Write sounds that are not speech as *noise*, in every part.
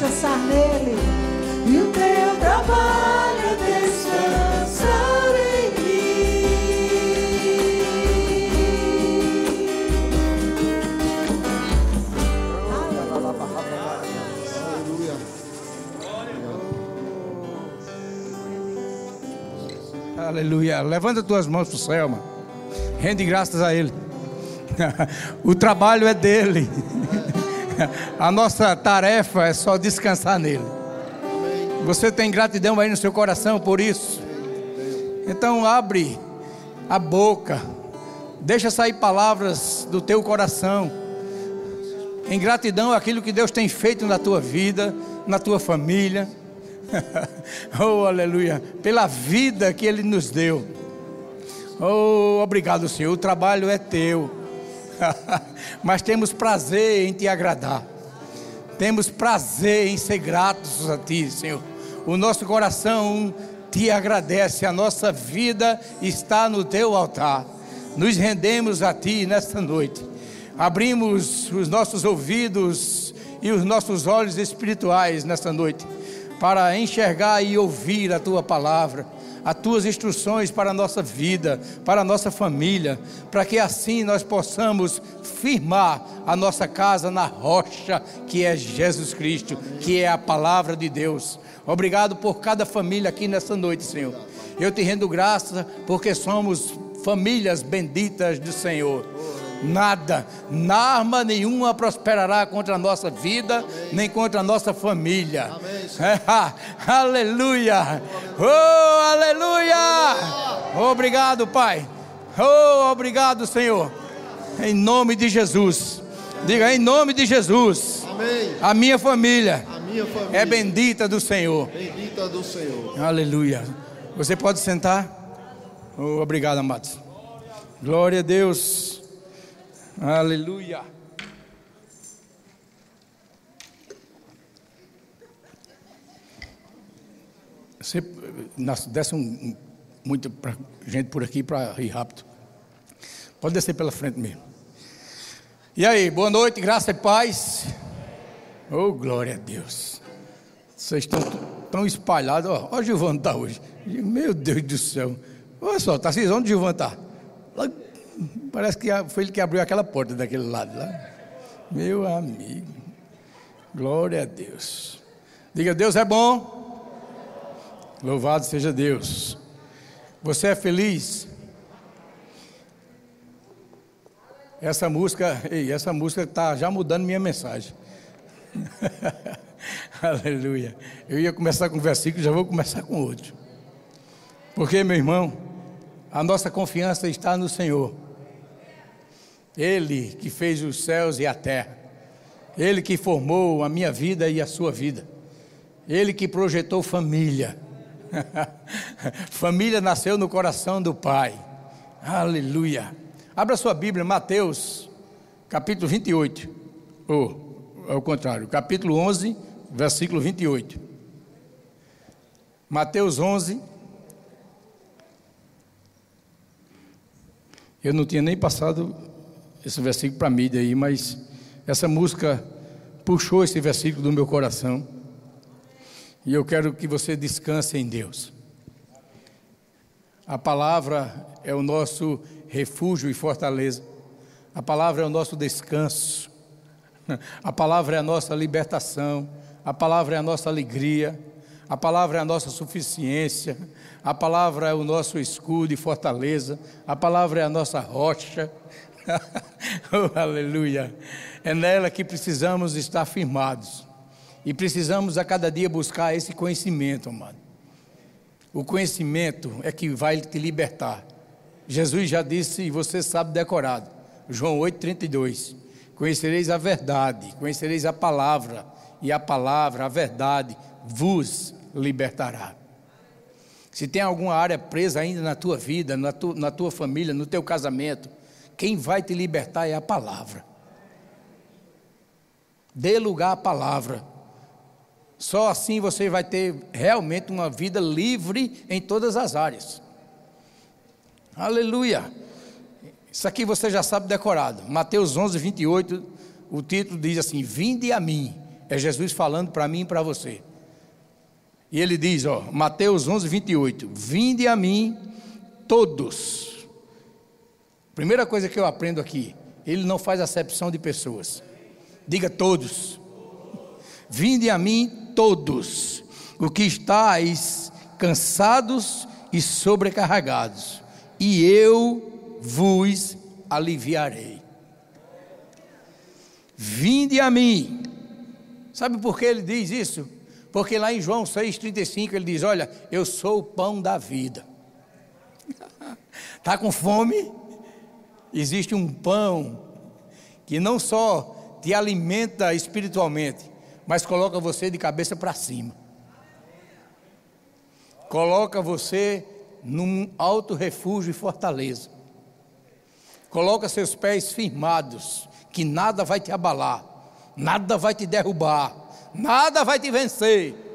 descansar nele. E o teu trabalho descansar em Aleluia. Levanta tuas mãos para o céu, mano. Rende graças a Ele. *laughs* o trabalho é dele. A nossa tarefa é só descansar nele. Você tem gratidão aí no seu coração por isso? Então abre a boca. Deixa sair palavras do teu coração. Em gratidão àquilo que Deus tem feito na tua vida, na tua família. *laughs* oh, aleluia. Pela vida que Ele nos deu. Oh, obrigado, Senhor. O trabalho é teu. *laughs* Mas temos prazer em te agradar. Temos prazer em ser gratos a ti, Senhor. O nosso coração te agradece. A nossa vida está no teu altar. Nos rendemos a ti nesta noite. Abrimos os nossos ouvidos e os nossos olhos espirituais nesta noite para enxergar e ouvir a tua palavra, as tuas instruções para a nossa vida, para a nossa família, para que assim nós possamos firmar a nossa casa na rocha que é Jesus Cristo, que é a palavra de Deus. Obrigado por cada família aqui nessa noite, Senhor. Eu te rendo graça porque somos famílias benditas do Senhor nada, arma nenhuma prosperará contra a nossa vida, nem contra a nossa família. *laughs* aleluia! Oh, aleluia! Obrigado, Pai. Oh, obrigado, Senhor. Em nome de Jesus. Diga em nome de Jesus. Amém. A minha família, a minha família é bendita do Senhor. Bendita do Senhor. Aleluia. Você pode sentar? Oh, obrigado, amados. Glória a Deus. Aleluia. Você desce um, muito pra, gente por aqui para ir rápido. Pode descer pela frente mesmo. E aí, boa noite, graça e paz. Oh, glória a Deus. Vocês estão tão espalhados. Olha o Gilvão está hoje. Meu Deus do céu. Olha só, tá vocês onde o Gilvão está? Parece que foi ele que abriu aquela porta daquele lado lá. Meu amigo. Glória a Deus. Diga, Deus é bom. Louvado seja Deus. Você é feliz? Essa música, ei, essa música está já mudando minha mensagem. *laughs* Aleluia. Eu ia começar com um versículo, já vou começar com outro. Porque, meu irmão, a nossa confiança está no Senhor. Ele que fez os céus e a terra. Ele que formou a minha vida e a sua vida. Ele que projetou família. *laughs* família nasceu no coração do Pai. Aleluia. Abra sua Bíblia, Mateus, capítulo 28. Ou, oh, ao contrário, capítulo 11, versículo 28. Mateus 11. Eu não tinha nem passado esse versículo para a mídia aí, mas essa música puxou esse versículo do meu coração. E eu quero que você descanse em Deus. A palavra é o nosso refúgio e fortaleza. A palavra é o nosso descanso. *laughs* A palavra é a nossa libertação. A palavra é a nossa alegria. A palavra é a nossa suficiência. A palavra é o nosso escudo e fortaleza. A palavra é a nossa rocha. *laughs* oh, aleluia. É nela que precisamos estar firmados. E precisamos a cada dia buscar esse conhecimento, amado. O conhecimento é que vai te libertar. Jesus já disse, e você sabe decorado. João 8,32. Conhecereis a verdade, conhecereis a palavra, e a palavra, a verdade, vos libertará. Se tem alguma área presa ainda na tua vida, na, na tua família, no teu casamento, quem vai te libertar é a palavra. Dê lugar à palavra. Só assim você vai ter realmente uma vida livre em todas as áreas. Aleluia. Isso aqui você já sabe decorado. Mateus 11, 28, o título diz assim: Vinde a mim. É Jesus falando para mim e para você. E ele diz, ó, Mateus 11, 28, Vinde a mim todos. Primeira coisa que eu aprendo aqui, ele não faz acepção de pessoas. Diga todos. Vinde a mim todos, o que estáis cansados e sobrecarregados, e eu vos aliviarei. Vinde a mim. Sabe por que ele diz isso? Porque lá em João 6,35 ele diz: Olha, eu sou o pão da vida. Está *laughs* com fome? Existe um pão que não só te alimenta espiritualmente, mas coloca você de cabeça para cima. Coloca você num alto refúgio e fortaleza. Coloca seus pés firmados, que nada vai te abalar, nada vai te derrubar, nada vai te vencer.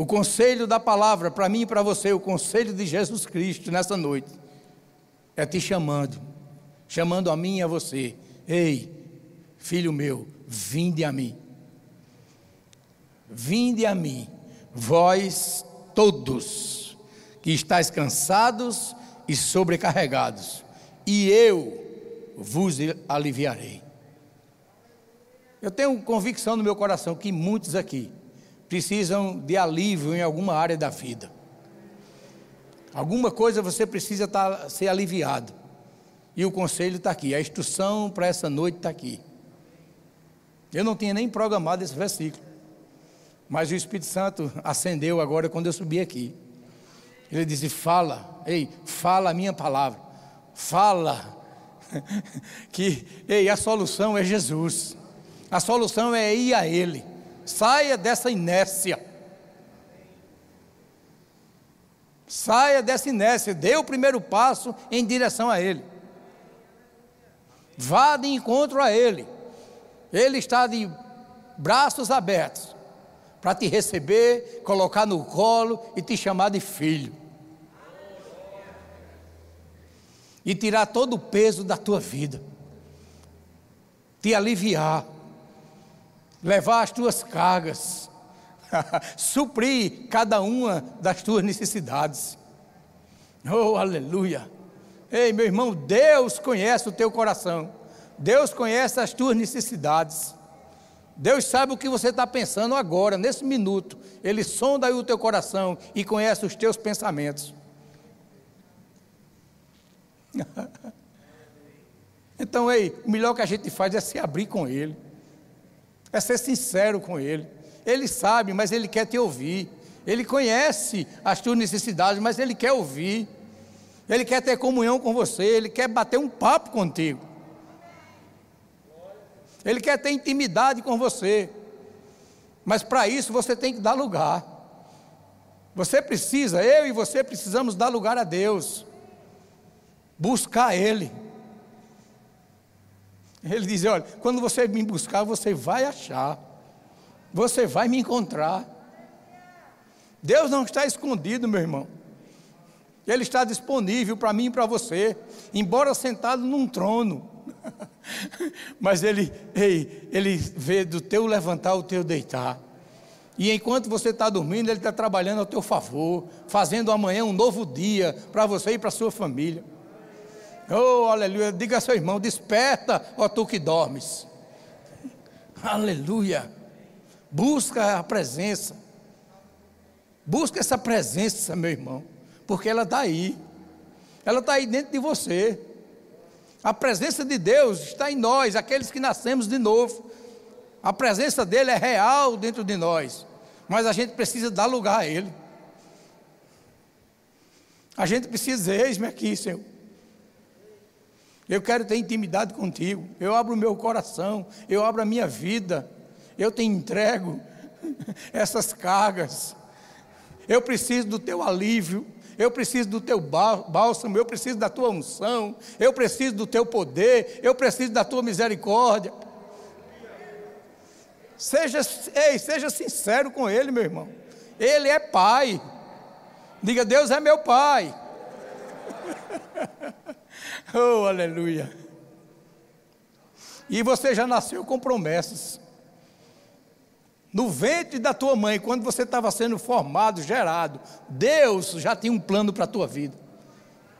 O conselho da palavra para mim e para você, o conselho de Jesus Cristo nessa noite, é te chamando, chamando a mim e a você. Ei, filho meu, vinde a mim. Vinde a mim, vós todos que estáis cansados e sobrecarregados, e eu vos aliviarei. Eu tenho convicção no meu coração que muitos aqui precisam de alívio em alguma área da vida. Alguma coisa você precisa estar, ser aliviado. E o conselho está aqui, a instrução para essa noite está aqui. Eu não tinha nem programado esse versículo. Mas o Espírito Santo acendeu agora quando eu subi aqui. Ele disse: Fala, ei, fala a minha palavra. Fala. *laughs* que, ei, a solução é Jesus. A solução é ir a Ele. Saia dessa inércia. Saia dessa inércia. Dê o primeiro passo em direção a Ele. Vá de encontro a Ele. Ele está de braços abertos para te receber, colocar no colo e te chamar de filho. E tirar todo o peso da tua vida. Te aliviar. Levar as tuas cargas. *laughs* suprir cada uma das tuas necessidades. Oh, aleluia. Ei, meu irmão, Deus conhece o teu coração. Deus conhece as tuas necessidades. Deus sabe o que você está pensando agora, nesse minuto. Ele sonda aí o teu coração e conhece os teus pensamentos. *laughs* então, ei, o melhor que a gente faz é se abrir com Ele, é ser sincero com Ele. Ele sabe, mas Ele quer te ouvir. Ele conhece as tuas necessidades, mas Ele quer ouvir. Ele quer ter comunhão com você, Ele quer bater um papo contigo. Ele quer ter intimidade com você. Mas para isso você tem que dar lugar. Você precisa, eu e você precisamos dar lugar a Deus. Buscar Ele. Ele diz: olha, quando você me buscar, você vai achar. Você vai me encontrar. Deus não está escondido, meu irmão. Ele está disponível para mim e para você, embora sentado num trono. *laughs* Mas ele, ei, ele vê do teu levantar o teu deitar. E enquanto você está dormindo, ele está trabalhando ao teu favor, fazendo amanhã um novo dia para você e para sua família. Oh, aleluia. Diga ao seu irmão: desperta, ó tu que dormes. Aleluia. Busca a presença. Busca essa presença, meu irmão, porque ela está aí. Ela está aí dentro de você. A presença de Deus está em nós, aqueles que nascemos de novo. A presença dele é real dentro de nós, mas a gente precisa dar lugar a ele. A gente precisa dizer: Eis-me aqui, Senhor. Eu quero ter intimidade contigo. Eu abro o meu coração, eu abro a minha vida. Eu te entrego *laughs* essas cargas. Eu preciso do teu alívio eu preciso do teu bálsamo, eu preciso da tua unção, eu preciso do teu poder, eu preciso da tua misericórdia. Seja, ei, seja sincero com Ele, meu irmão. Ele é Pai. Diga, Deus é meu Pai. *laughs* oh, aleluia. E você já nasceu com promessas. No ventre da tua mãe, quando você estava sendo formado, gerado, Deus já tinha um plano para a tua vida.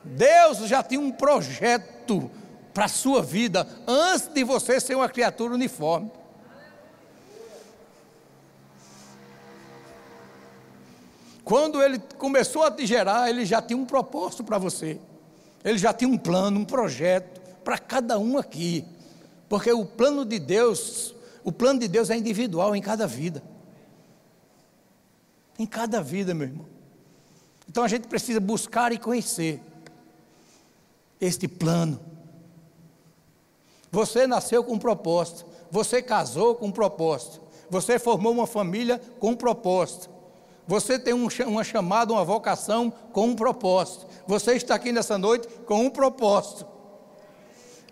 Deus já tinha um projeto para a sua vida antes de você ser uma criatura uniforme. Quando ele começou a te gerar, ele já tinha um propósito para você. Ele já tinha um plano, um projeto para cada um aqui. Porque o plano de Deus, o plano de Deus é individual em cada vida. Em cada vida, meu irmão. Então a gente precisa buscar e conhecer este plano. Você nasceu com um propósito, você casou com um propósito, você formou uma família com um propósito. Você tem um, uma chamada, uma vocação com um propósito. Você está aqui nessa noite com um propósito.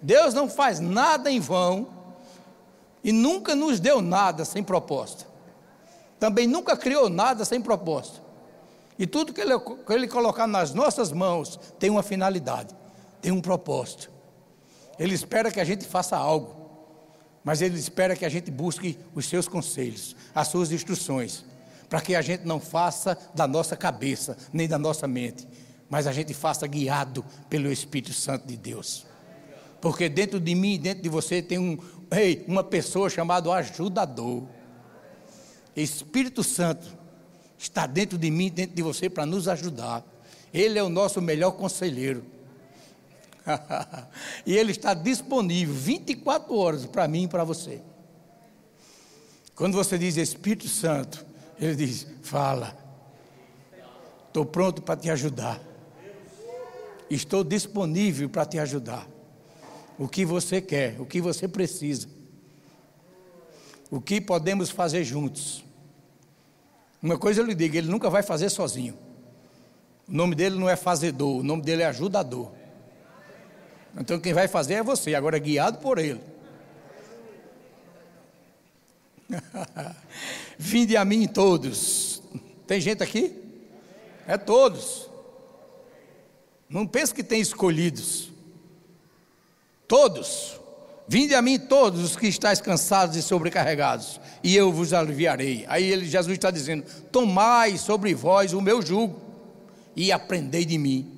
Deus não faz nada em vão e nunca nos deu nada sem propósito. Também nunca criou nada sem propósito. E tudo que ele, que ele colocar nas nossas mãos tem uma finalidade, tem um propósito. Ele espera que a gente faça algo, mas ele espera que a gente busque os seus conselhos, as suas instruções, para que a gente não faça da nossa cabeça, nem da nossa mente, mas a gente faça guiado pelo Espírito Santo de Deus. Porque dentro de mim, dentro de você, tem um, ei, uma pessoa chamada ajudador. Espírito Santo está dentro de mim, dentro de você, para nos ajudar. Ele é o nosso melhor conselheiro. *laughs* e ele está disponível 24 horas para mim e para você. Quando você diz Espírito Santo, ele diz: Fala, estou pronto para te ajudar. Estou disponível para te ajudar o que você quer, o que você precisa, o que podemos fazer juntos. Uma coisa eu lhe digo: ele nunca vai fazer sozinho. O nome dele não é fazedor, o nome dele é ajudador. Então quem vai fazer é você, agora guiado por ele. *laughs* Vinde a mim todos. Tem gente aqui? É todos. Não pense que tem escolhidos. Todos, vinde a mim todos os que estáis cansados e sobrecarregados, e eu vos aliviarei. Aí ele, Jesus está dizendo: Tomai sobre vós o meu jugo e aprendei de mim,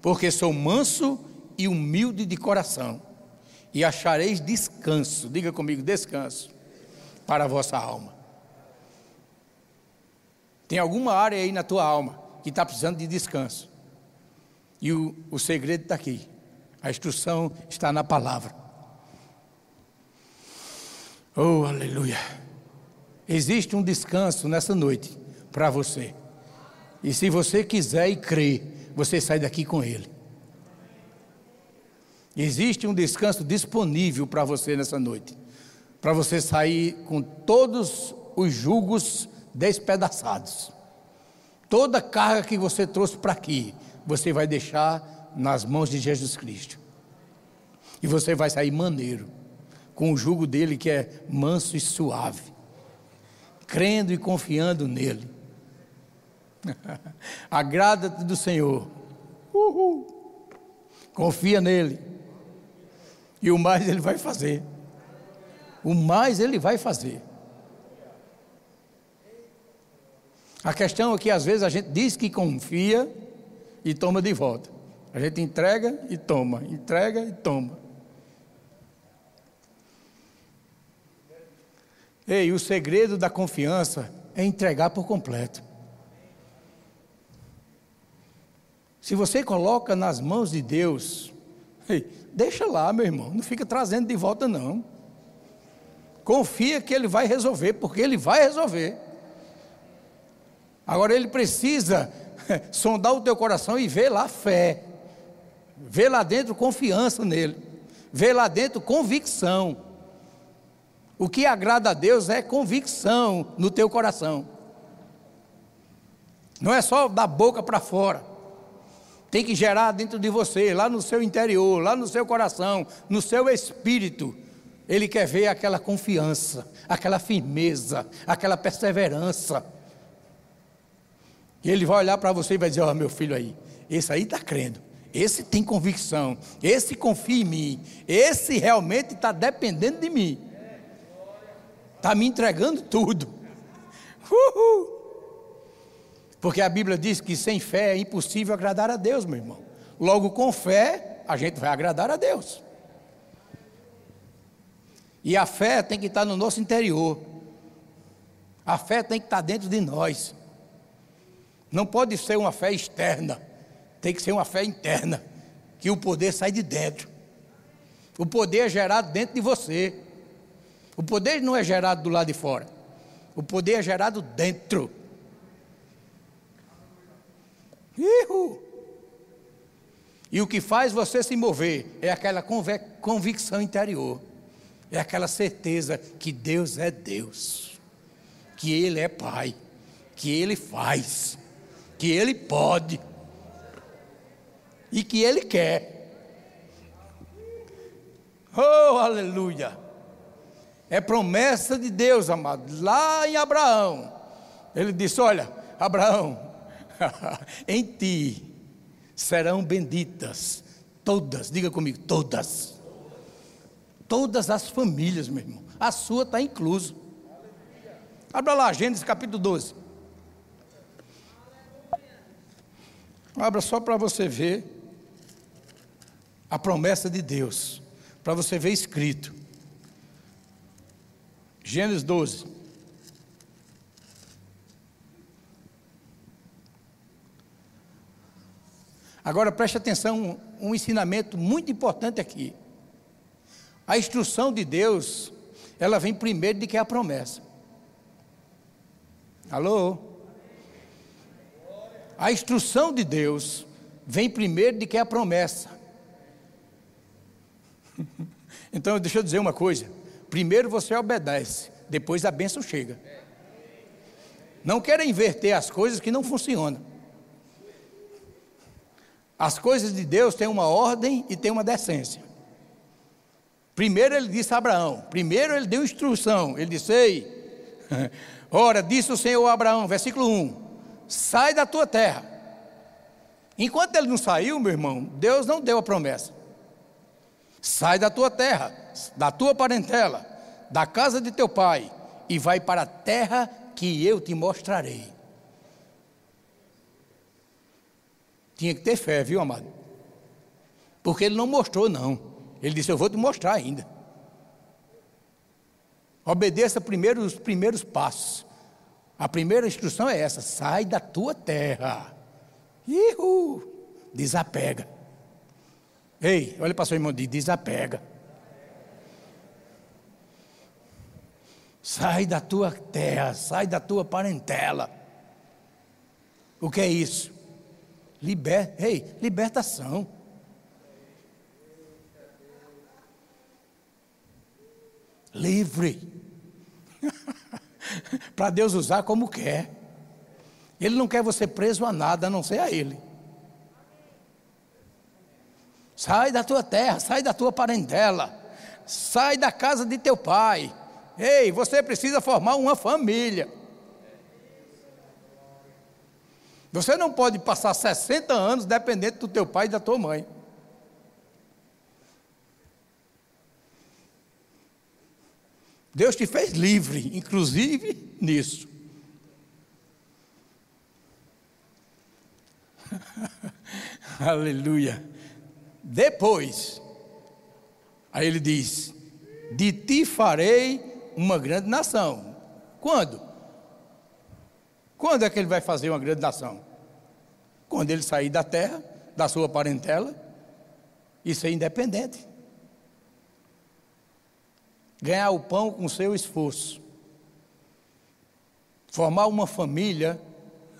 porque sou manso e humilde de coração, e achareis descanso. Diga comigo, descanso para a vossa alma. Tem alguma área aí na tua alma que está precisando de descanso. E o, o segredo está aqui. A instrução está na palavra. Oh, aleluia. Existe um descanso nessa noite para você. E se você quiser e crer, você sai daqui com ele. Existe um descanso disponível para você nessa noite. Para você sair com todos os julgos despedaçados. Toda carga que você trouxe para aqui, você vai deixar nas mãos de Jesus Cristo. E você vai sair maneiro, com o jugo dele que é manso e suave, crendo e confiando nele. *laughs* Agrada-te do Senhor, Uhul. confia nele, e o mais ele vai fazer. O mais ele vai fazer. A questão é que às vezes a gente diz que confia e toma de volta. A gente entrega e toma, entrega e toma. Ei, o segredo da confiança é entregar por completo. Se você coloca nas mãos de Deus, ei, deixa lá, meu irmão, não fica trazendo de volta, não. Confia que Ele vai resolver, porque Ele vai resolver. Agora Ele precisa *laughs* sondar o teu coração e ver lá fé. Vê lá dentro confiança nele. Vê lá dentro convicção. O que agrada a Deus é convicção no teu coração. Não é só da boca para fora. Tem que gerar dentro de você, lá no seu interior, lá no seu coração, no seu espírito. Ele quer ver aquela confiança, aquela firmeza, aquela perseverança. E ele vai olhar para você e vai dizer: Ó, meu filho aí, esse aí está crendo. Esse tem convicção, esse confia em mim, esse realmente está dependendo de mim, está me entregando tudo. *laughs* Uhul. Porque a Bíblia diz que sem fé é impossível agradar a Deus, meu irmão. Logo, com fé, a gente vai agradar a Deus. E a fé tem que estar no nosso interior. A fé tem que estar dentro de nós. Não pode ser uma fé externa. Tem que ser uma fé interna. Que o poder sai de dentro. O poder é gerado dentro de você. O poder não é gerado do lado de fora. O poder é gerado dentro. Ihu. E o que faz você se mover é aquela convicção interior, é aquela certeza que Deus é Deus, que Ele é Pai, que Ele faz, que Ele pode e que Ele quer. Oh, aleluia! É promessa de Deus, amado. Lá em Abraão, ele disse: Olha, Abraão, *laughs* em ti serão benditas todas, diga comigo, todas. Todas as famílias, meu irmão. A sua está incluso. Abra lá, Gênesis capítulo 12. Abra só para você ver a promessa de Deus, para você ver escrito. Gênesis 12. Agora preste atenção, um, ensinamento muito importante aqui. A instrução de Deus, ela vem primeiro de que é a promessa. Alô? A instrução de Deus vem primeiro de que é a promessa. *laughs* Então, deixa eu dizer uma coisa. Primeiro você obedece, depois a bênção chega. Não queira inverter as coisas que não funcionam. As coisas de Deus têm uma ordem e têm uma decência. Primeiro ele disse a Abraão, primeiro ele deu instrução, ele disse: Ei, *laughs* ora, disse o Senhor a Abraão, versículo 1: sai da tua terra. Enquanto ele não saiu, meu irmão, Deus não deu a promessa. Sai da tua terra, da tua parentela, da casa de teu pai, e vai para a terra que eu te mostrarei. Tinha que ter fé, viu, amado? Porque ele não mostrou, não. Ele disse: Eu vou te mostrar ainda. Obedeça primeiro os primeiros passos. A primeira instrução é essa: sai da tua terra. Ihu! Desapega. Ei, olha para seu irmão, diz: desapega. Sai da tua terra, sai da tua parentela. O que é isso? Liber, ei, libertação. Livre. *laughs* *laughs* Para Deus usar como quer. Ele não quer você preso a nada, a não ser a Ele. Sai da tua terra, sai da tua parentela, sai da casa de teu pai. Ei, você precisa formar uma família. Você não pode passar 60 anos dependente do teu pai e da tua mãe. Deus te fez livre, inclusive nisso. *laughs* Aleluia. Depois, aí ele diz: De ti farei uma grande nação. Quando? Quando é que ele vai fazer uma grande nação? Quando ele sair da terra, da sua parentela, e ser independente. Ganhar o pão com seu esforço. Formar uma família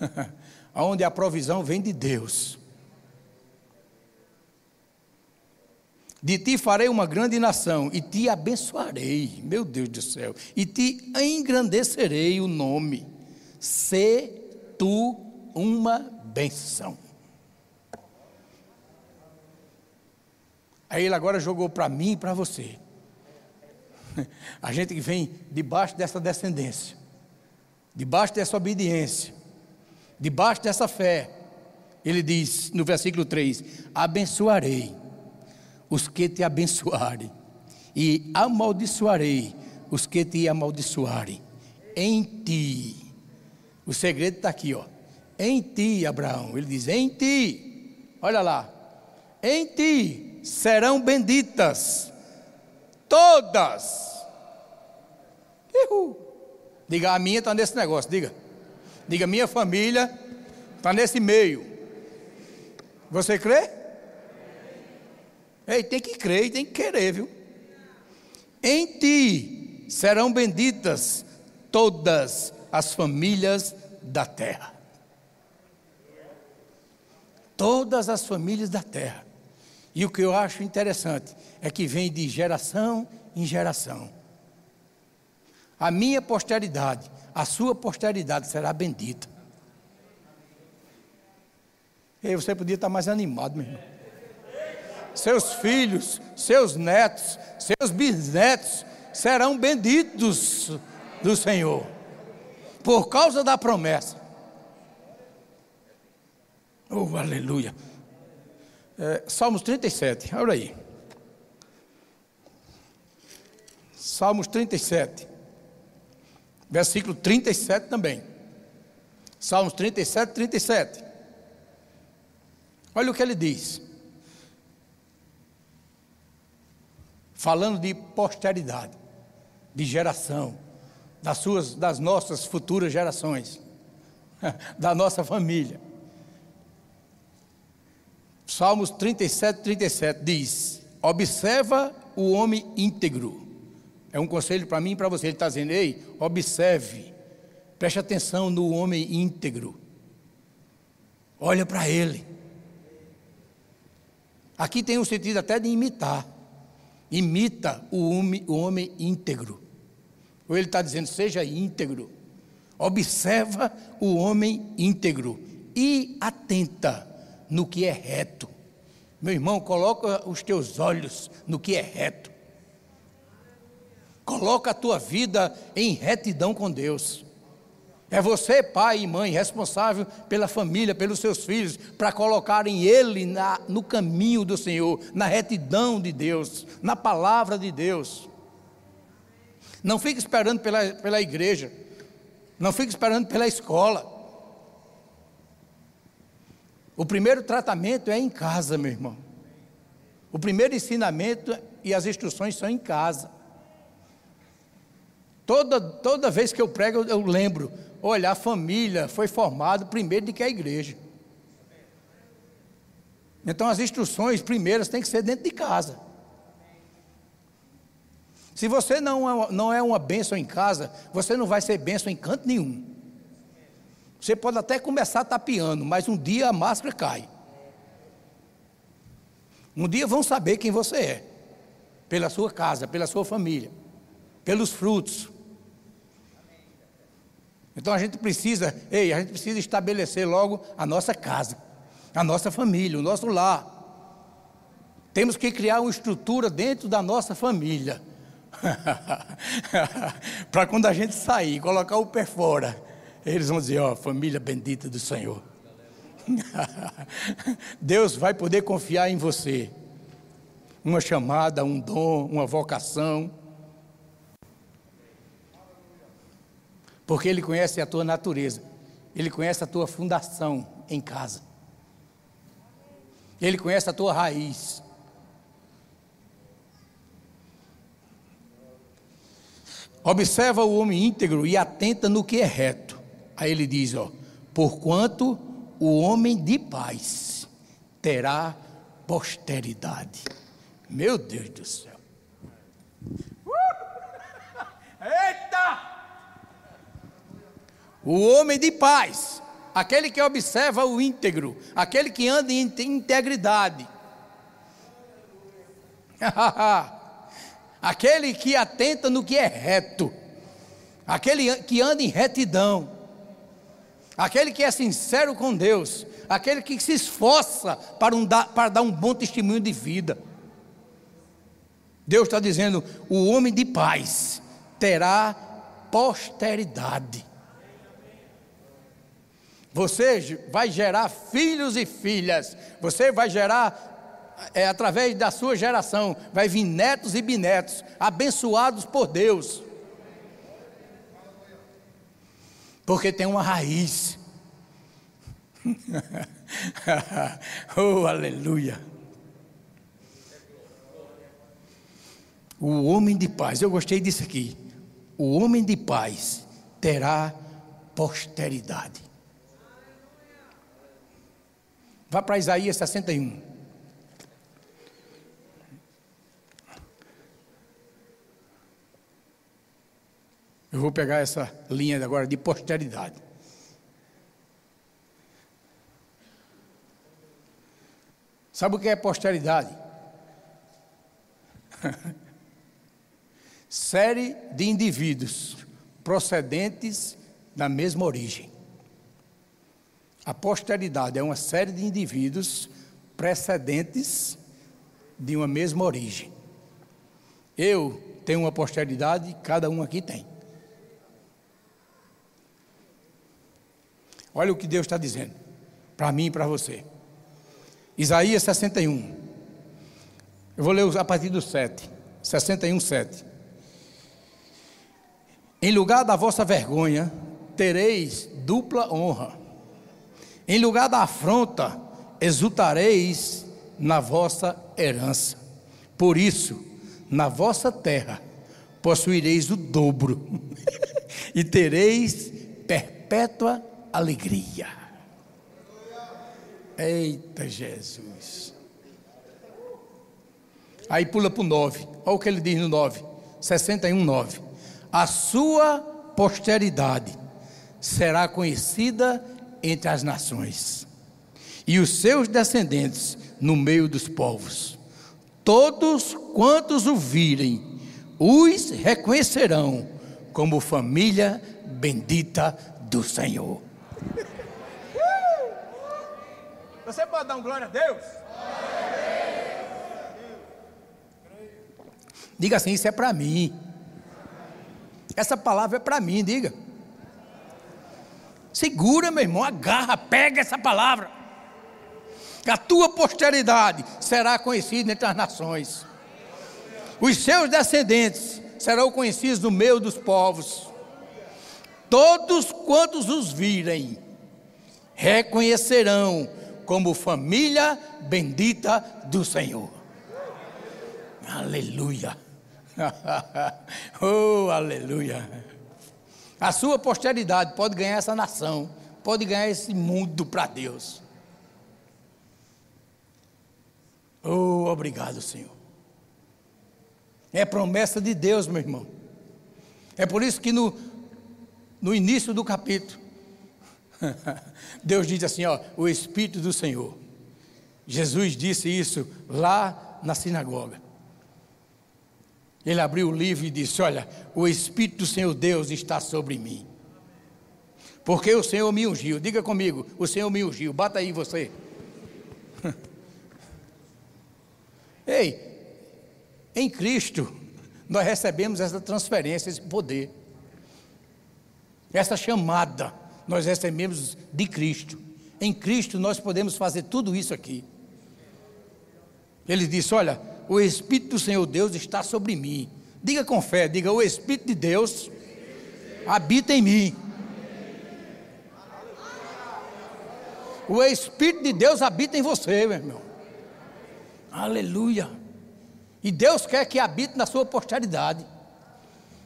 *laughs* onde a provisão vem de Deus. De ti farei uma grande nação e te abençoarei, meu Deus do céu, e te engrandecerei o nome Sê tu uma benção. Aí ele agora jogou para mim e para você. *laughs* A gente que vem debaixo dessa descendência, debaixo dessa obediência, Debaixo dessa fé, ele diz no versículo 3: Abençoarei os que te abençoarem, e amaldiçoarei os que te amaldiçoarem. Em ti. O segredo está aqui, ó. Em ti, Abraão. Ele diz: Em ti. Olha lá. Em ti serão benditas todas. Uhul. Diga, a minha está nesse negócio, diga. Diga, minha família está nesse meio. Você crê? Ei, tem que crer tem que querer, viu? Em ti serão benditas todas as famílias da terra. Todas as famílias da terra. E o que eu acho interessante é que vem de geração em geração. A minha posteridade, a sua posteridade será bendita. E você podia estar mais animado, meu irmão. Seus filhos, seus netos, seus bisnetos serão benditos do Senhor, por causa da promessa. Oh, aleluia. É, Salmos 37, olha aí. Salmos 37, versículo 37 também. Salmos 37, 37. Olha o que ele diz. Falando de posteridade, de geração, das suas, das nossas futuras gerações, *laughs* da nossa família. Salmos 37, 37 diz: Observa o homem íntegro. É um conselho para mim e para você. Ele está dizendo: Ei, observe, preste atenção no homem íntegro. Olha para ele. Aqui tem um sentido até de imitar. Imita o homem, o homem íntegro. Ou ele está dizendo, seja íntegro. Observa o homem íntegro e atenta no que é reto. Meu irmão, coloca os teus olhos no que é reto. Coloca a tua vida em retidão com Deus. É você, pai e mãe, responsável pela família, pelos seus filhos, para colocarem ele na, no caminho do Senhor, na retidão de Deus, na palavra de Deus. Não fique esperando pela, pela igreja, não fique esperando pela escola. O primeiro tratamento é em casa, meu irmão. O primeiro ensinamento e as instruções são em casa. Toda, toda vez que eu prego, eu, lembro: olha, a família foi formada primeiro do que a igreja. Então as instruções primeiras têm que ser dentro de casa. Se você não é, não é uma bênção em casa, você não vai ser bênção em canto nenhum. Você pode até começar tapeando, mas um dia a máscara cai. Um dia vão saber quem você é, pela sua casa, pela sua família, pelos frutos. Então a gente precisa, ei, a gente precisa estabelecer logo a nossa casa, a nossa família, o nosso lar. Temos que criar uma estrutura dentro da nossa família. *laughs* Para quando a gente sair, colocar o pé fora eles vão dizer: Ó, oh, família bendita do Senhor. *laughs* Deus vai poder confiar em você. Uma chamada, um dom, uma vocação. Porque Ele conhece a tua natureza, Ele conhece a tua fundação em casa, Ele conhece a tua raiz. Observa o homem íntegro e atenta no que é reto. Aí ele diz, ó, porquanto o homem de paz terá posteridade. Meu Deus do céu. Uh! Eita! O homem de paz, aquele que observa o íntegro, aquele que anda em integridade. *laughs* aquele que atenta no que é reto, aquele que anda em retidão aquele que é sincero com Deus, aquele que se esforça para, um para dar um bom testemunho de vida. Deus está dizendo: o homem de paz terá posteridade. Você vai gerar filhos e filhas. Você vai gerar, é, através da sua geração, vai vir netos e bisnetos, abençoados por Deus. Porque tem uma raiz. *laughs* oh, aleluia. O homem de paz, eu gostei disso aqui. O homem de paz terá posteridade. Vá para Isaías 61. Eu vou pegar essa linha agora de posteridade. Sabe o que é posteridade? *laughs* Série de indivíduos procedentes da mesma origem. A posteridade é uma série de indivíduos precedentes de uma mesma origem. Eu tenho uma posteridade, cada um aqui tem. Olha o que Deus está dizendo, para mim e para você. Isaías 61. Eu vou ler a partir do 7. 61, 7. Em lugar da vossa vergonha, tereis dupla honra. Em lugar da afronta, exultareis na vossa herança. Por isso, na vossa terra, possuireis o dobro *laughs* e tereis perpétua alegria. Eita Jesus. Aí pula para o 9. Olha o que ele diz no 9. 61, 9. A sua posteridade será conhecida entre as nações, e os seus descendentes no meio dos povos. Todos quantos o virem, os reconhecerão como família bendita do Senhor. Você pode dar um glória a Deus? Diga assim: Isso é para mim. Essa palavra é para mim, diga. Segura, meu irmão, agarra, pega essa palavra. A tua posteridade será conhecida entre as nações. Os seus descendentes serão conhecidos no meio dos povos. Todos quantos os virem reconhecerão como família bendita do Senhor. Aleluia. *laughs* oh, aleluia. A sua posteridade pode ganhar essa nação, pode ganhar esse mundo para Deus. Oh, obrigado, Senhor. É promessa de Deus, meu irmão. É por isso que no, no início do capítulo, *laughs* Deus diz assim: ó, o Espírito do Senhor. Jesus disse isso lá na sinagoga. Ele abriu o livro e disse: Olha, o Espírito do Senhor Deus está sobre mim. Porque o Senhor me ungiu. Diga comigo: o Senhor me ungiu. Bata aí você. *laughs* Ei, em Cristo, nós recebemos essa transferência, esse poder, essa chamada, nós recebemos de Cristo. Em Cristo nós podemos fazer tudo isso aqui. Ele disse: Olha, o Espírito do Senhor Deus está sobre mim. Diga com fé, diga: O Espírito de Deus habita em mim. O Espírito de Deus habita em você, meu irmão. Aleluia. E Deus quer que habite na sua posteridade.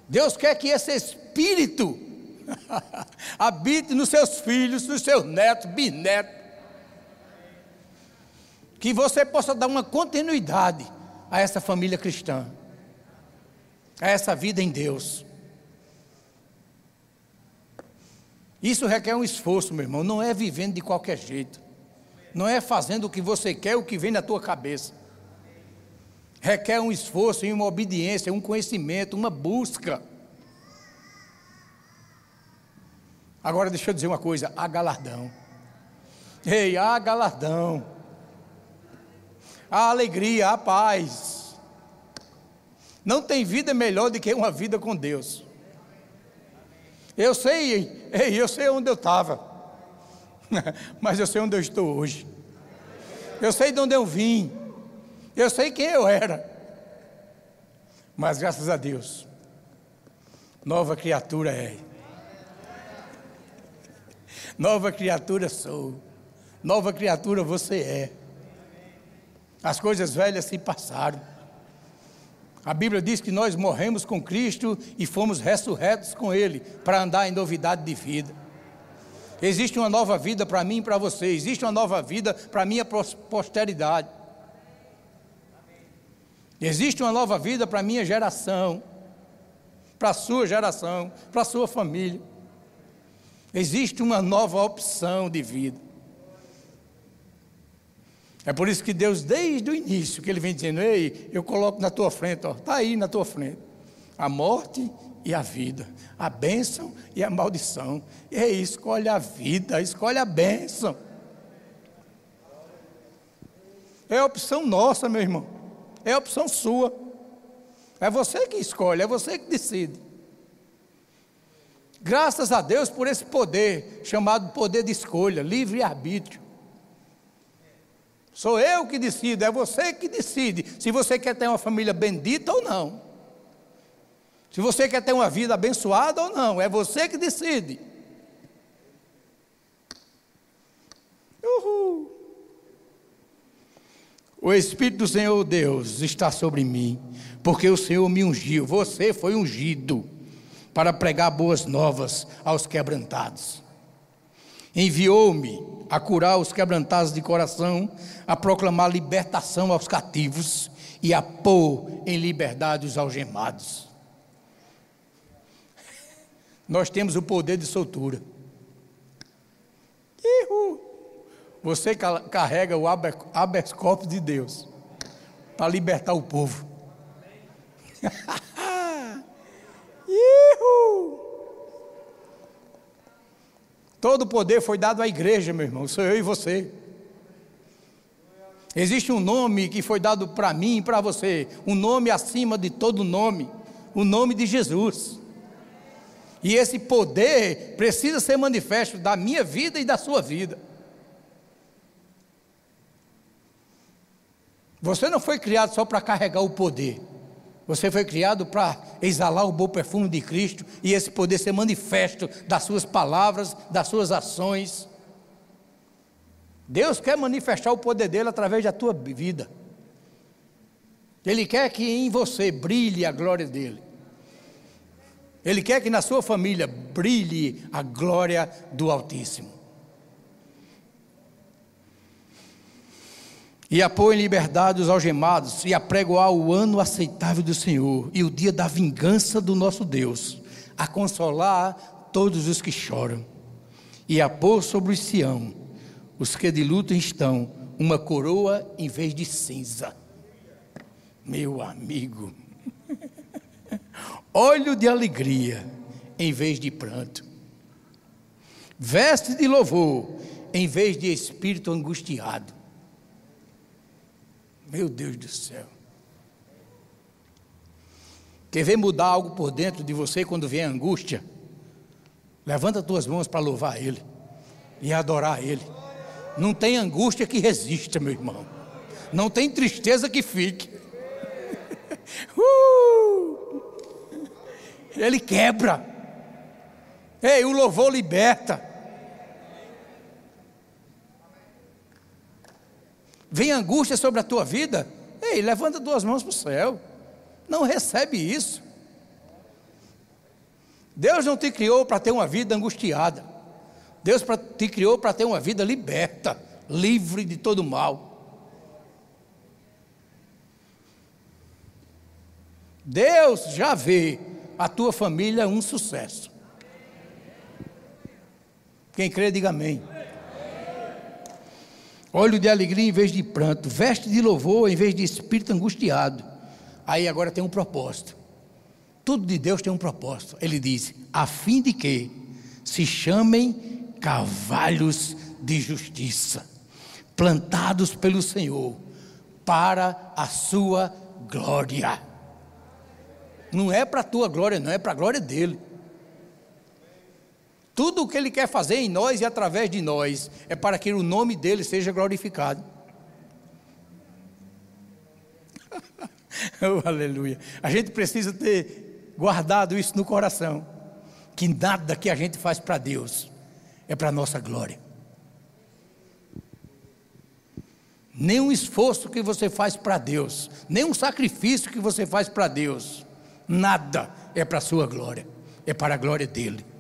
Deus quer que esse Espírito *laughs* habite nos seus filhos, nos seus netos, bisnetos. Que você possa dar uma continuidade a essa família cristã, a essa vida em Deus. Isso requer um esforço, meu irmão, não é vivendo de qualquer jeito, não é fazendo o que você quer, o que vem na tua cabeça. Requer um esforço, uma obediência, um conhecimento, uma busca. Agora deixa eu dizer uma coisa: há galardão. Ei, há galardão a alegria, a paz. Não tem vida melhor do que uma vida com Deus. Eu sei, ei, eu sei onde eu estava. *laughs* Mas eu sei onde eu estou hoje. Eu sei de onde eu vim. Eu sei quem eu era. Mas graças a Deus, nova criatura é. Nova criatura sou. Nova criatura você é. As coisas velhas se passaram. A Bíblia diz que nós morremos com Cristo e fomos ressurretos com Ele para andar em novidade de vida. Existe uma nova vida para mim e para você. Existe uma nova vida para a minha posteridade. Existe uma nova vida para a minha geração, para a sua geração, para a sua família. Existe uma nova opção de vida. É por isso que Deus, desde o início, que Ele vem dizendo: Ei, eu coloco na tua frente, está aí na tua frente, a morte e a vida, a bênção e a maldição. E aí, escolhe a vida, escolhe a bênção. É a opção nossa, meu irmão. É a opção sua. É você que escolhe, é você que decide. Graças a Deus por esse poder, chamado poder de escolha, livre-arbítrio. Sou eu que decido, é você que decide se você quer ter uma família bendita ou não. Se você quer ter uma vida abençoada ou não, é você que decide. Uhul. O Espírito do Senhor Deus está sobre mim, porque o Senhor me ungiu. Você foi ungido para pregar boas novas aos quebrantados. Enviou-me a curar os quebrantados de coração, a proclamar libertação aos cativos e a pôr em liberdade os algemados. Nós temos o poder de soltura. Você carrega o habeas de Deus para libertar o povo. *laughs* Todo o poder foi dado à igreja, meu irmão, sou eu e você. Existe um nome que foi dado para mim e para você, um nome acima de todo nome, o nome de Jesus. E esse poder precisa ser manifesto da minha vida e da sua vida. Você não foi criado só para carregar o poder. Você foi criado para exalar o bom perfume de Cristo e esse poder ser manifesto das suas palavras, das suas ações. Deus quer manifestar o poder dele através da tua vida. Ele quer que em você brilhe a glória dele. Ele quer que na sua família brilhe a glória do Altíssimo. E a pôr em liberdade os algemados, e a pregoar o ano aceitável do Senhor, e o dia da vingança do nosso Deus, a consolar todos os que choram, e a pôr sobre o Sião, os que de luto estão, uma coroa em vez de cinza. Meu amigo, *laughs* olho de alegria em vez de pranto, veste de louvor em vez de espírito angustiado meu Deus do céu. Quer ver mudar algo por dentro de você quando vem a angústia? Levanta as tuas mãos para louvar Ele e adorar Ele. Não tem angústia que resista, meu irmão. Não tem tristeza que fique. *laughs* Uh! Ele quebra. Ei, o louvor liberta. Vem angústia sobre a tua vida, ei, levanta duas mãos para o céu. Não recebe isso. Deus não te criou para ter uma vida angustiada. Deus te criou para ter uma vida liberta, livre de todo mal. Deus já vê a tua família um sucesso. Quem crê, diga amém. Olho de alegria em vez de pranto, veste de louvor em vez de espírito angustiado. Aí agora tem um propósito. Tudo de Deus tem um propósito. Ele diz: a fim de que se chamem cavalos de justiça, plantados pelo Senhor, para a sua glória. Não é para a tua glória, não, é para a glória dele. Tudo o que Ele quer fazer em nós e através de nós é para que o nome dele seja glorificado. *laughs* oh, aleluia. A gente precisa ter guardado isso no coração. Que nada que a gente faz para Deus é para a nossa glória. Nenhum esforço que você faz para Deus, nenhum sacrifício que você faz para Deus, nada é para a sua glória, é para a glória dele.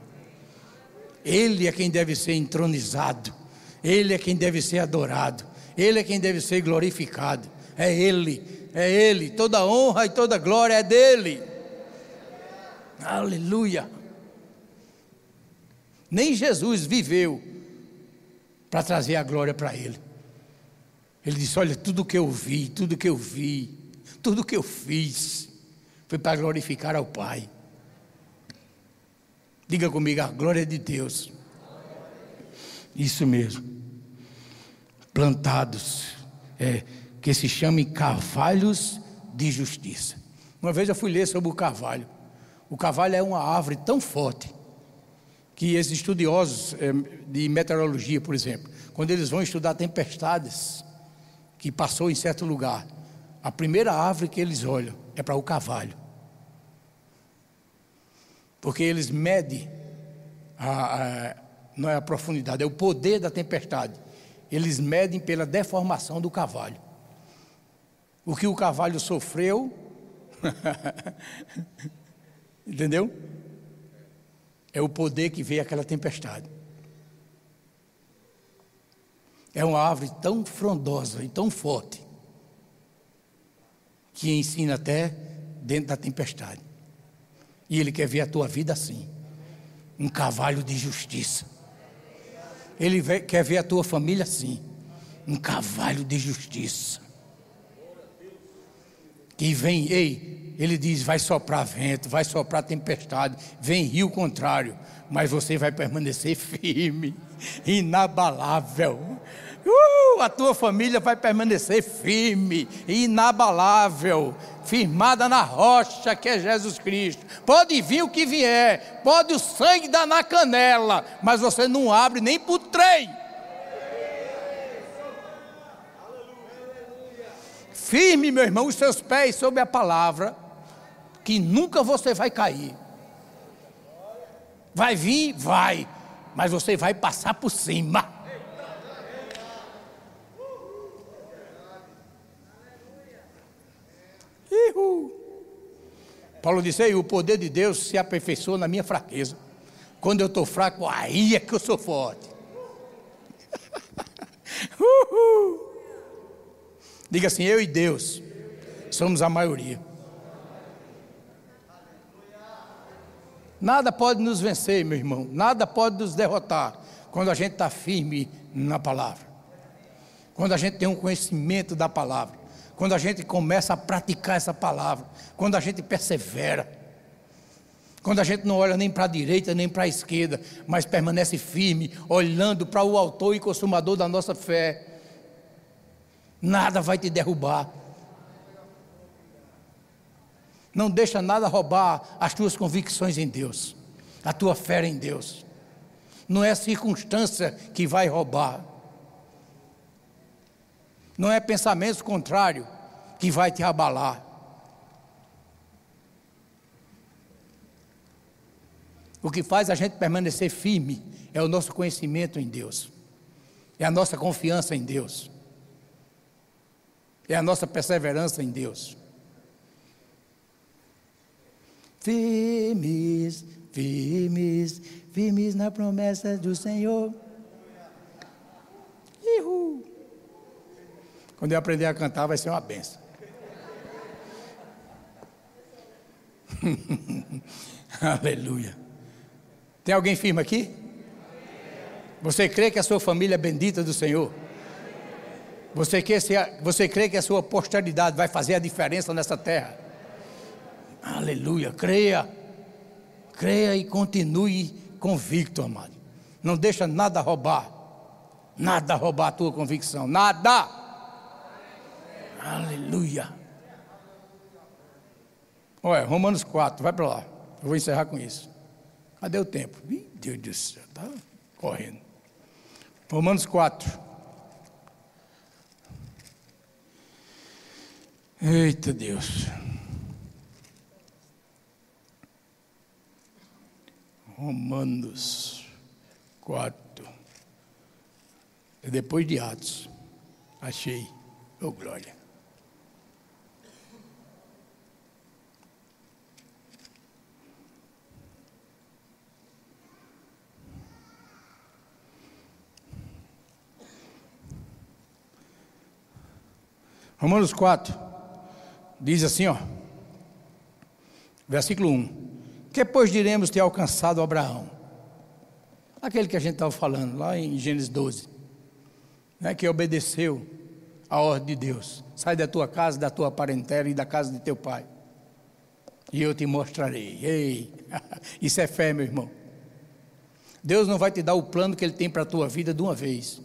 Ele é quem deve ser entronizado, Ele é quem deve ser adorado, Ele é quem deve ser glorificado. É Ele, é Ele, toda honra e toda glória é dele. Aleluia. Nem Jesus viveu para trazer a glória para Ele. Ele disse: Olha, tudo que eu vi, tudo que eu vi, tudo que eu fiz, foi para glorificar ao Pai. Diga comigo, a glória de Deus. Isso mesmo. Plantados, é, que se chamem carvalhos de justiça. Uma vez eu fui ler sobre o carvalho. O carvalho é uma árvore tão forte que esses estudiosos é, de meteorologia, por exemplo, quando eles vão estudar tempestades que passou em certo lugar, a primeira árvore que eles olham é para o carvalho porque eles medem, a, a, não é a profundidade, é o poder da tempestade. Eles medem pela deformação do cavalo. O que o cavalo sofreu, *laughs* entendeu? É o poder que veio aquela tempestade. É uma árvore tão frondosa e tão forte que ensina até dentro da tempestade. E Ele quer ver a tua vida assim um cavalo de justiça. Ele quer ver a tua família assim um cavalo de justiça. Que vem, ei, ele diz: vai soprar vento, vai soprar tempestade, vem rio contrário, mas você vai permanecer *laughs* firme, inabalável. Uh, a tua família vai permanecer firme, inabalável, firmada na rocha que é Jesus Cristo. Pode vir o que vier, pode o sangue dar na canela, mas você não abre nem para o trem. Firme, meu irmão, os seus pés sobre a palavra, que nunca você vai cair. Vai vir, vai, mas você vai passar por cima. Paulo disse: Ei, o poder de Deus se aperfeiçoa na minha fraqueza. Quando eu estou fraco, aí é que eu sou forte. *laughs* Uhul. Diga assim: eu e Deus somos a maioria. Nada pode nos vencer, meu irmão. Nada pode nos derrotar quando a gente está firme na palavra. Quando a gente tem um conhecimento da palavra quando a gente começa a praticar essa palavra, quando a gente persevera, quando a gente não olha nem para a direita nem para a esquerda, mas permanece firme, olhando para o autor e consumador da nossa fé, nada vai te derrubar. Não deixa nada roubar as tuas convicções em Deus, a tua fé em Deus. Não é circunstância que vai roubar não é pensamento contrário que vai te abalar. O que faz a gente permanecer firme é o nosso conhecimento em Deus, é a nossa confiança em Deus, é a nossa perseverança em Deus. Firmes, firmes, firmes na promessa do Senhor. Ihu. Quando eu aprender a cantar, vai ser uma benção. *laughs* Aleluia. Tem alguém firme aqui? Você crê que a sua família é bendita do Senhor? Você crê, você crê que a sua posteridade vai fazer a diferença nessa terra? Aleluia. Creia. Creia e continue convicto, amado. Não deixa nada roubar. Nada roubar a tua convicção. Nada. Aleluia. Olha, Romanos 4, vai para lá. Eu vou encerrar com isso. Cadê o tempo? Ih, Deus do céu, está correndo. Romanos 4. Eita Deus. Romanos 4. É depois de Atos. Achei. Oh, glória. Romanos 4 diz assim, ó, versículo 1: Que pois diremos ter alcançado Abraão? Aquele que a gente estava falando lá em Gênesis 12, né, que obedeceu a ordem de Deus: sai da tua casa, da tua parentela e da casa de teu pai, e eu te mostrarei. Ei, *laughs* isso é fé, meu irmão. Deus não vai te dar o plano que Ele tem para a tua vida de uma vez.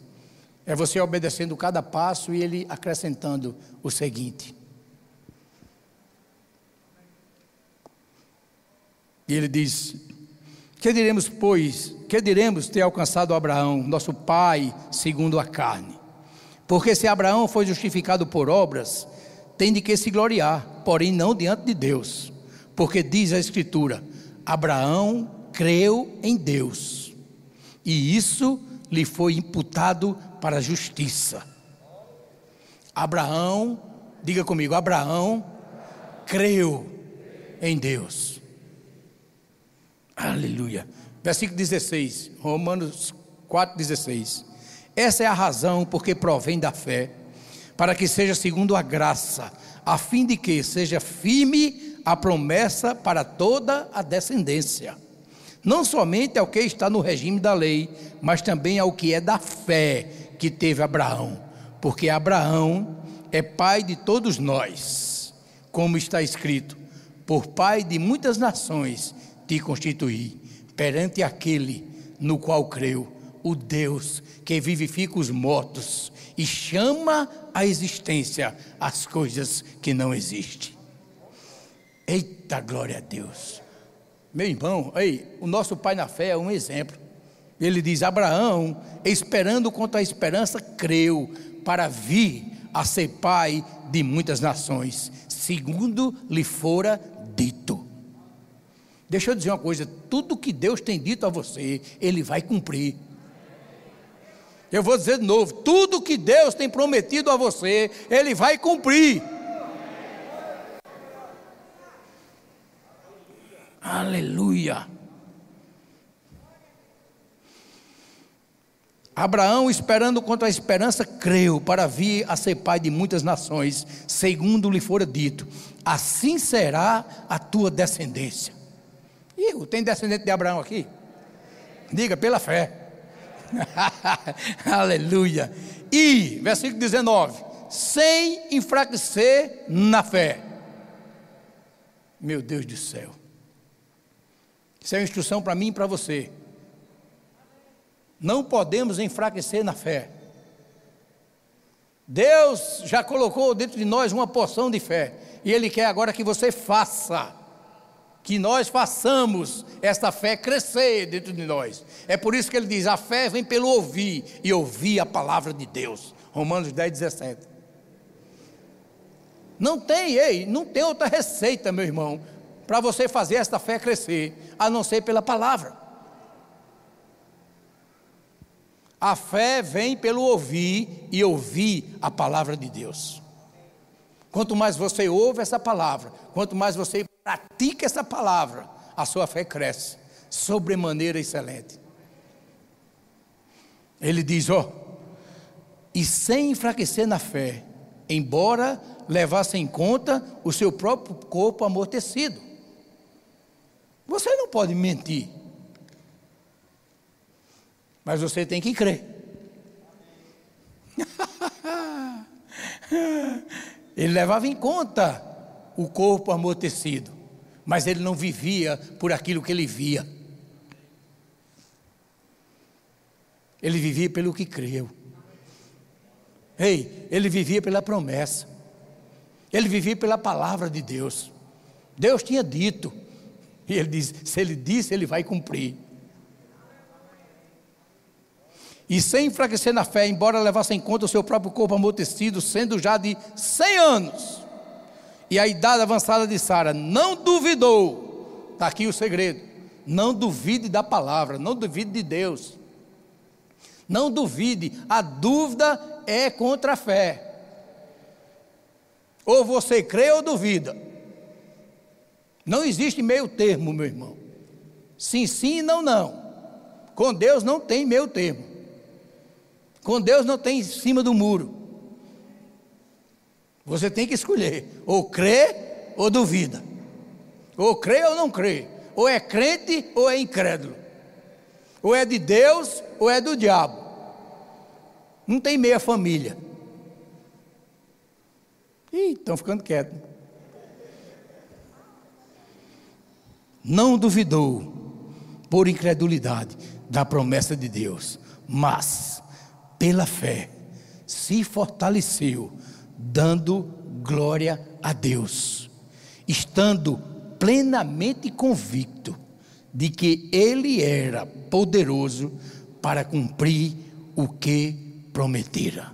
É você obedecendo cada passo e ele acrescentando o seguinte. E ele diz: Que diremos, pois, que diremos ter alcançado Abraão, nosso pai, segundo a carne? Porque se Abraão foi justificado por obras, tem de que se gloriar, porém não diante de Deus. Porque diz a Escritura: Abraão creu em Deus, e isso lhe foi imputado para a justiça. Abraão, diga comigo, Abraão creu em Deus. Aleluia. Versículo 16, Romanos 4,16. Essa é a razão porque provém da fé, para que seja segundo a graça, a fim de que seja firme a promessa para toda a descendência não somente ao que está no regime da lei, mas também ao que é da fé que teve Abraão, porque Abraão é pai de todos nós, como está escrito: por pai de muitas nações te constituí, perante aquele no qual creu, o Deus que vivifica os mortos e chama à existência as coisas que não existem. Eita glória a Deus! Meu irmão, aí, o nosso pai na fé é um exemplo. Ele diz: Abraão, esperando contra a esperança, creu para vir a ser pai de muitas nações, segundo lhe fora dito. Deixa eu dizer uma coisa: tudo que Deus tem dito a você, Ele vai cumprir. Eu vou dizer de novo: tudo que Deus tem prometido a você, Ele vai cumprir. Aleluia. Abraão, esperando contra a esperança, creu para vir a ser pai de muitas nações, segundo lhe fora dito: assim será a tua descendência. E tem descendente de Abraão aqui? Diga, pela fé. *laughs* Aleluia. E, versículo 19: sem enfraquecer na fé. Meu Deus do céu. Isso é uma instrução para mim e para você. Não podemos enfraquecer na fé. Deus já colocou dentro de nós uma porção de fé. E Ele quer agora que você faça. Que nós façamos esta fé crescer dentro de nós. É por isso que ele diz: a fé vem pelo ouvir, e ouvir a palavra de Deus. Romanos 10, 17. Não tem, ei, não tem outra receita, meu irmão, para você fazer esta fé crescer, a não ser pela palavra. A fé vem pelo ouvir e ouvir a palavra de Deus. Quanto mais você ouve essa palavra, quanto mais você pratica essa palavra, a sua fé cresce, sobremaneira excelente. Ele diz: ó, e sem enfraquecer na fé, embora levasse em conta o seu próprio corpo amortecido. Você não pode mentir. Mas você tem que crer. *laughs* ele levava em conta o corpo amortecido, mas ele não vivia por aquilo que ele via. Ele vivia pelo que creu. Ei, ele vivia pela promessa. Ele vivia pela palavra de Deus. Deus tinha dito: E ele diz: se ele disse, ele vai cumprir. E sem enfraquecer na fé, embora levasse em conta o seu próprio corpo amortecido, sendo já de 100 anos, e a idade avançada de Sara, não duvidou. Está aqui o segredo. Não duvide da palavra, não duvide de Deus. Não duvide, a dúvida é contra a fé. Ou você crê ou duvida. Não existe meio termo, meu irmão. Sim, sim, não, não. Com Deus não tem meio termo. Com Deus não tem em cima do muro. Você tem que escolher: ou crê ou duvida. Ou crê ou não crê. Ou é crente ou é incrédulo. Ou é de Deus ou é do diabo. Não tem meia família. Ih, estão ficando quietos. Não duvidou, por incredulidade, da promessa de Deus, mas, pela fé, se fortaleceu, dando glória a Deus, estando plenamente convicto de que Ele era poderoso para cumprir o que prometera.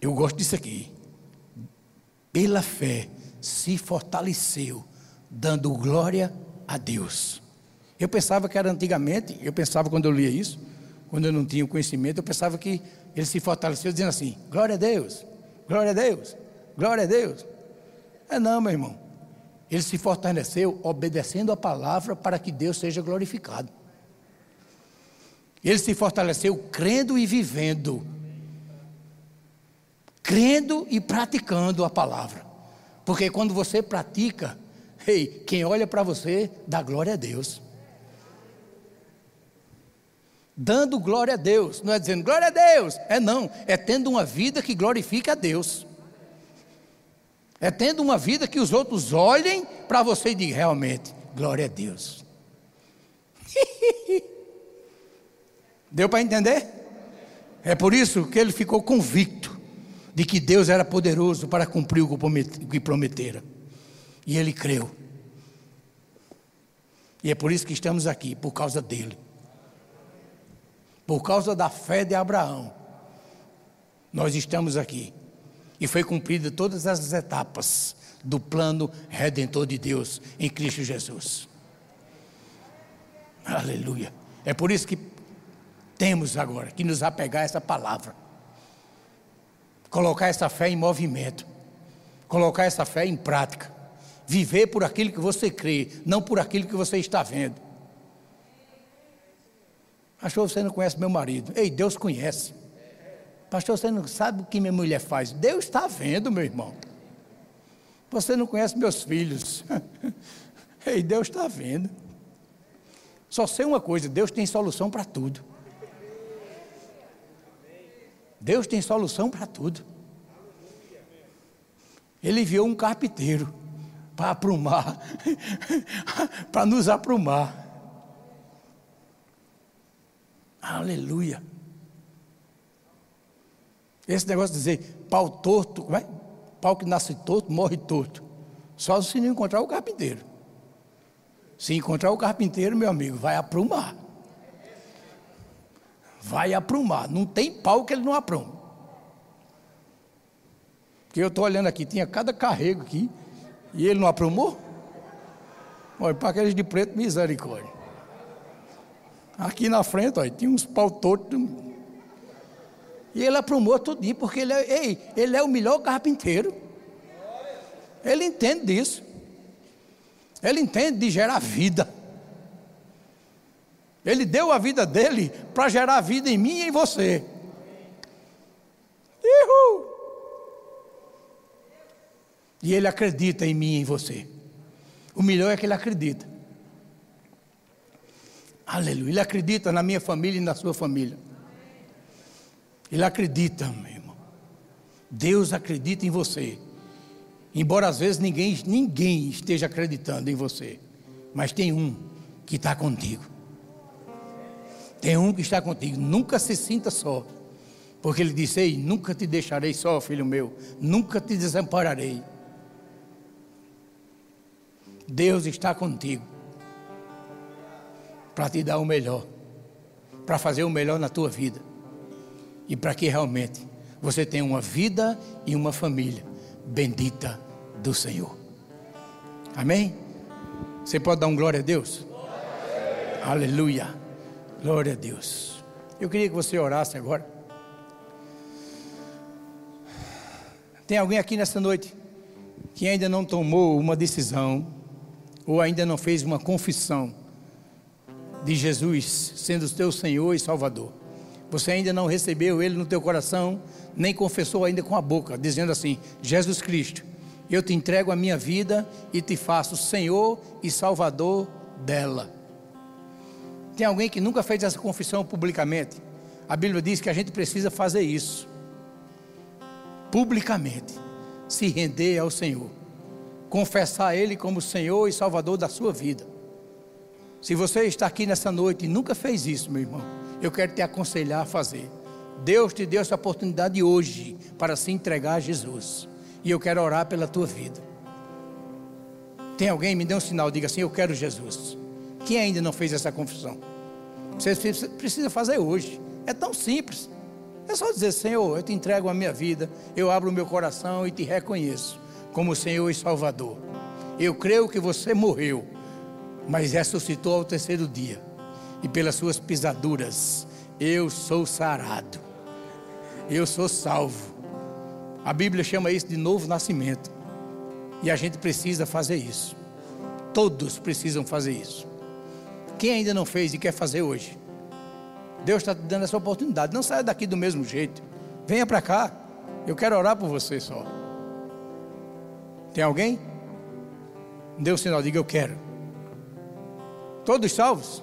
Eu gosto disso aqui. Pela fé se fortaleceu, dando glória a Deus. Eu pensava que era antigamente, eu pensava quando eu lia isso, quando eu não tinha o conhecimento, eu pensava que ele se fortaleceu dizendo assim: glória a Deus, glória a Deus, glória a Deus. É não, meu irmão. Ele se fortaleceu obedecendo a palavra para que Deus seja glorificado. Ele se fortaleceu crendo e vivendo crendo e praticando a palavra. Porque quando você pratica, ei, quem olha para você dá glória a Deus. Dando glória a Deus, não é dizendo glória a Deus, é não, é tendo uma vida que glorifica a Deus. É tendo uma vida que os outros olhem para você e digam realmente, glória a Deus. *laughs* Deu para entender? É por isso que ele ficou convicto de que Deus era poderoso para cumprir o que prometera. E ele creu. E é por isso que estamos aqui, por causa dele. Por causa da fé de Abraão. Nós estamos aqui. E foi cumprida todas as etapas do plano redentor de Deus em Cristo Jesus. Aleluia. É por isso que temos agora que nos apegar a essa palavra colocar essa fé em movimento, colocar essa fé em prática, viver por aquilo que você crê, não por aquilo que você está vendo. Pastor, você não conhece meu marido. Ei, Deus conhece. Pastor, você não sabe o que minha mulher faz. Deus está vendo, meu irmão. Você não conhece meus filhos. *laughs* Ei, Deus está vendo. Só sei uma coisa: Deus tem solução para tudo. Deus tem solução para tudo. Ele enviou um carpinteiro para aprumar, *laughs* para nos aprumar. Aleluia. Esse negócio de dizer pau torto, é? pau que nasce torto, morre torto. Só se não encontrar o carpinteiro. Se encontrar o carpinteiro, meu amigo, vai aprumar vai aprumar. Não tem pau que ele não apruma. Porque eu estou olhando aqui, tinha cada carrego aqui, e ele não aprumou? Olha, para aqueles de preto, misericórdia. Aqui na frente, olha, tinha uns pau tortos. E ele aprumou tudinho, porque ele é, ei, ele é o melhor carpinteiro. Ele entende disso. Ele entende de gerar vida. Ele deu a vida dele para gerar vida em mim e em você. Uhul. E ele acredita em mim e em você. O melhor é que ele acredita. Aleluia. Ele acredita na minha família e na sua família. Ele acredita, meu irmão. Deus acredita em você. Embora às vezes ninguém, ninguém esteja acreditando em você. Mas tem um que está contigo. Tem um que está contigo. Nunca se sinta só. Porque ele disse: Ei, nunca te deixarei só, filho meu. Nunca te desampararei. Deus está contigo para te dar o melhor, para fazer o melhor na tua vida e para que realmente você tenha uma vida e uma família bendita do Senhor. Amém? Você pode dar um glória a Deus? Aleluia. Glória a Deus. Eu queria que você orasse agora. Tem alguém aqui nessa noite que ainda não tomou uma decisão ou ainda não fez uma confissão de Jesus sendo o teu Senhor e Salvador. Você ainda não recebeu Ele no teu coração, nem confessou ainda com a boca, dizendo assim: Jesus Cristo, eu te entrego a minha vida e te faço Senhor e Salvador dela. Tem alguém que nunca fez essa confissão publicamente? A Bíblia diz que a gente precisa fazer isso publicamente, se render ao Senhor, confessar Ele como Senhor e Salvador da sua vida. Se você está aqui nessa noite e nunca fez isso, meu irmão, eu quero te aconselhar a fazer. Deus te deu essa oportunidade hoje para se entregar a Jesus. E eu quero orar pela tua vida. Tem alguém? Me dê um sinal, diga assim: Eu quero Jesus. Quem ainda não fez essa confissão? Você precisa fazer hoje. É tão simples. É só dizer: Senhor, eu te entrego a minha vida, eu abro o meu coração e te reconheço como Senhor e Salvador. Eu creio que você morreu mas ressuscitou ao terceiro dia, e pelas suas pisaduras eu sou sarado, eu sou salvo. A Bíblia chama isso de novo nascimento, e a gente precisa fazer isso, todos precisam fazer isso. Quem ainda não fez e quer fazer hoje, Deus está te dando essa oportunidade. Não saia daqui do mesmo jeito, venha para cá, eu quero orar por você só. Tem alguém? Dê um sinal, diga eu quero. Todos salvos?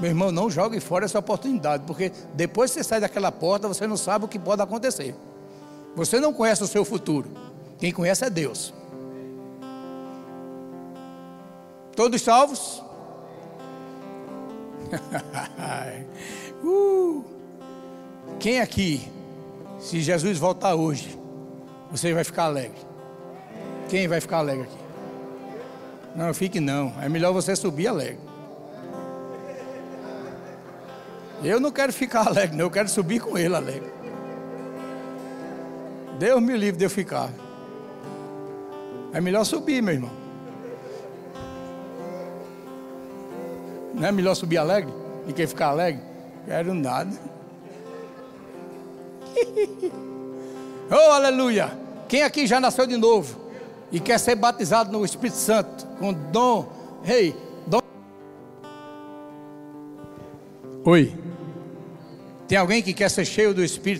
Meu irmão, não jogue fora essa oportunidade, porque depois que você sai daquela porta, você não sabe o que pode acontecer. Você não conhece o seu futuro. Quem conhece é Deus. Todos salvos? *laughs* uh. Quem aqui, se Jesus voltar hoje, você vai ficar alegre? Quem vai ficar alegre aqui? Não, fique não. É melhor você subir alegre. Eu não quero ficar *laughs* alegre, não. Eu quero subir com ele alegre. Deus me livre de eu ficar. É melhor subir, meu irmão. Não é melhor subir alegre? E quem ficar alegre? Quero nada. *laughs* oh, aleluia! Quem aqui já nasceu de novo? e quer ser batizado no Espírito Santo, com dom, rei, hey, dom. Oi. Tem alguém que quer ser cheio do Espírito?